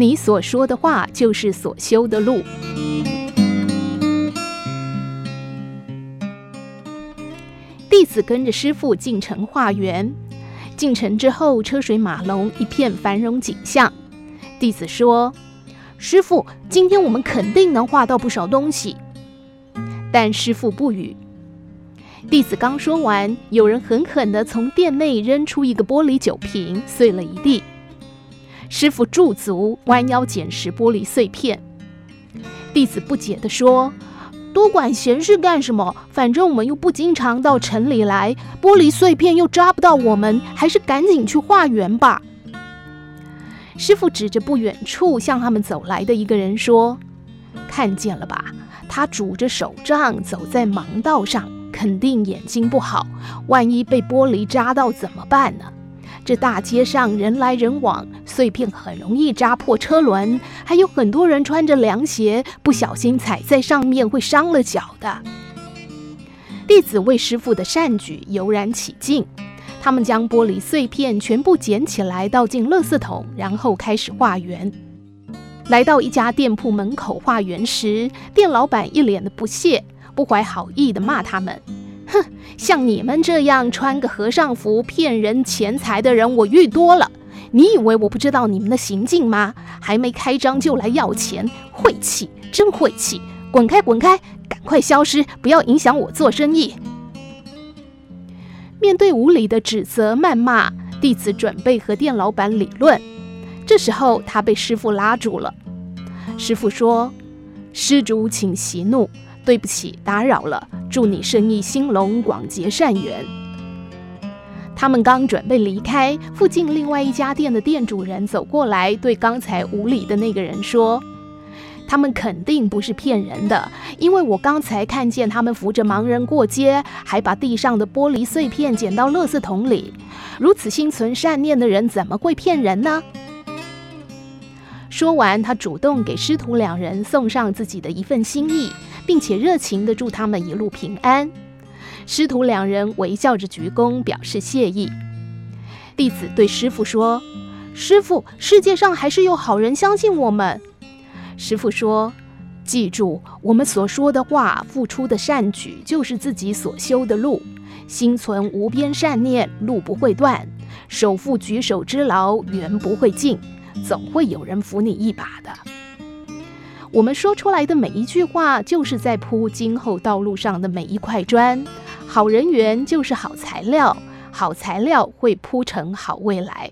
你所说的话就是所修的路。”弟子跟着师父进城化缘。进城之后，车水马龙，一片繁荣景象。弟子说：“师傅，今天我们肯定能化到不少东西。”但师傅不语。弟子刚说完，有人狠狠地从店内扔出一个玻璃酒瓶，碎了一地。师傅驻足，弯腰捡拾玻璃碎片。弟子不解地说。多管闲事干什么？反正我们又不经常到城里来，玻璃碎片又扎不到我们，还是赶紧去化缘吧。师傅指着不远处向他们走来的一个人说：“看见了吧？他拄着手杖走在盲道上，肯定眼睛不好，万一被玻璃扎到怎么办呢？”这大街上人来人往，碎片很容易扎破车轮，还有很多人穿着凉鞋，不小心踩在上面会伤了脚的。弟子为师父的善举油然起敬，他们将玻璃碎片全部捡起来倒进垃圾桶，然后开始化缘。来到一家店铺门口化缘时，店老板一脸的不屑，不怀好意地骂他们。哼，像你们这样穿个和尚服骗人钱财的人，我遇多了。你以为我不知道你们的行径吗？还没开张就来要钱，晦气，真晦气！滚开，滚开，赶快消失，不要影响我做生意。面对无理的指责、谩骂，弟子准备和店老板理论。这时候，他被师傅拉住了。师傅说：“施主，请息怒。”对不起，打扰了。祝你生意兴隆，广结善缘。他们刚准备离开，附近另外一家店的店主人走过来，对刚才无礼的那个人说：“他们肯定不是骗人的，因为我刚才看见他们扶着盲人过街，还把地上的玻璃碎片捡到垃圾桶里。如此心存善念的人，怎么会骗人呢？”说完，他主动给师徒两人送上自己的一份心意。并且热情地祝他们一路平安。师徒两人微笑着鞠躬，表示谢意。弟子对师傅说：“师傅，世界上还是有好人相信我们。”师傅说：“记住，我们所说的话，付出的善举，就是自己所修的路。心存无边善念，路不会断；手负举手之劳，缘不会尽。总会有人扶你一把的。”我们说出来的每一句话，就是在铺今后道路上的每一块砖。好人缘就是好材料，好材料会铺成好未来。